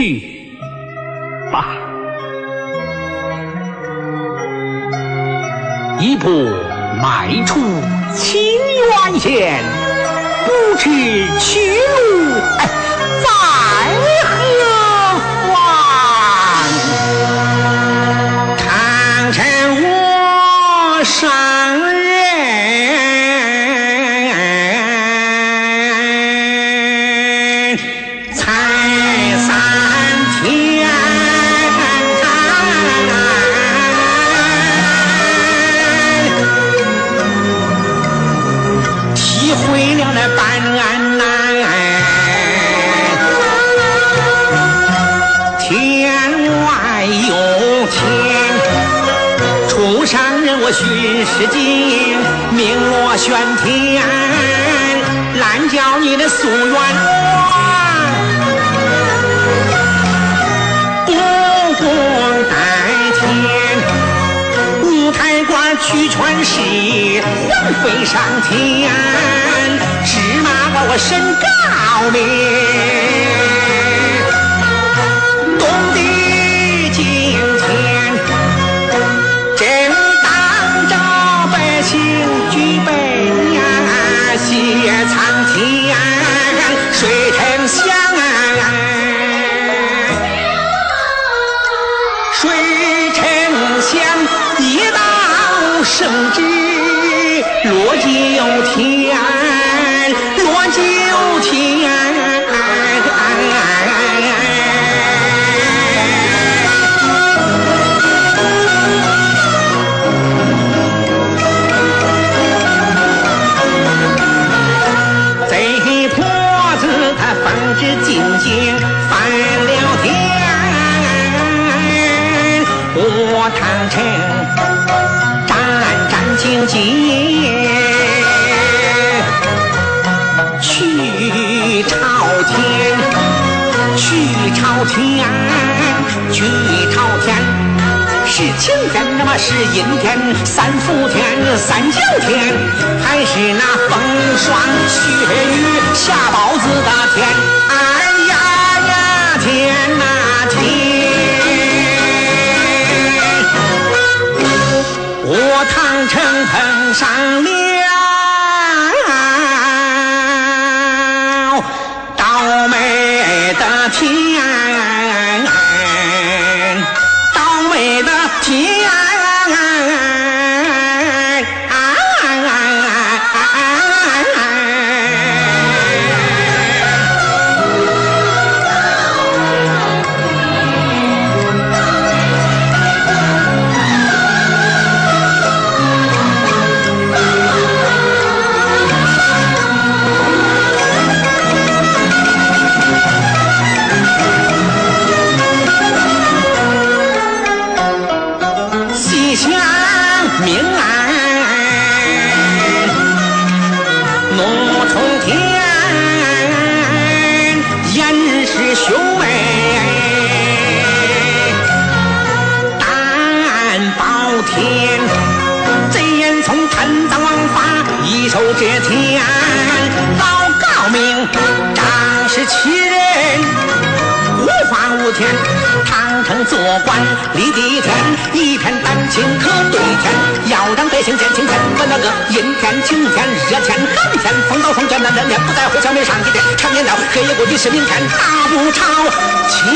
去吧。一步迈出清渊县，不知去上人我巡视经，名落玄天，烂叫你的夙愿，不共戴天。五台官去传誓，魂飞上天，芝麻我身高明，圣旨，落九天，落九天。贼婆子他奉旨进京犯了天。我唐城静静去朝天，去朝天，去朝天。是晴天，那么是阴天，三伏天，三九天，还是那风霜雪雨下城碰上眼从贪赃枉法，一手遮天，老高明，仗势欺人。无法无天，唐城做官立地天，一片丹青可对天，要让百姓见青天。我那个阴天、晴天、热天、寒天，风刀霜卷难人天，不在乎消灭上几天。常言道，黑夜过去是明天，大不朝，前